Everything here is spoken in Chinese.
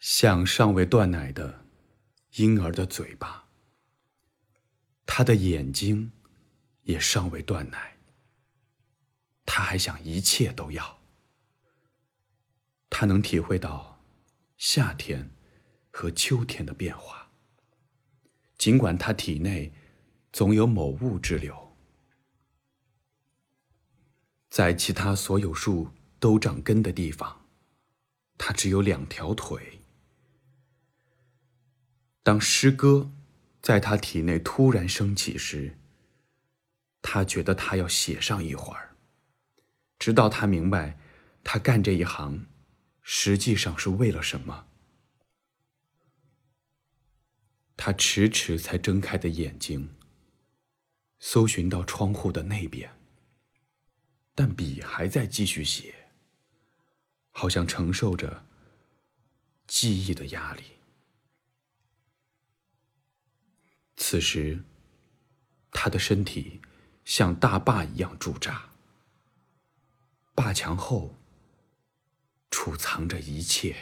像尚未断奶的婴儿的嘴巴，他的眼睛也尚未断奶，他还想一切都要。他能体会到夏天和秋天的变化，尽管他体内总有某物之流，在其他所有树都长根的地方，他只有两条腿。当诗歌在他体内突然升起时，他觉得他要写上一会儿，直到他明白，他干这一行实际上是为了什么。他迟迟才睁开的眼睛，搜寻到窗户的那边，但笔还在继续写，好像承受着记忆的压力。此时，他的身体像大坝一样驻扎，坝墙后储藏着一切。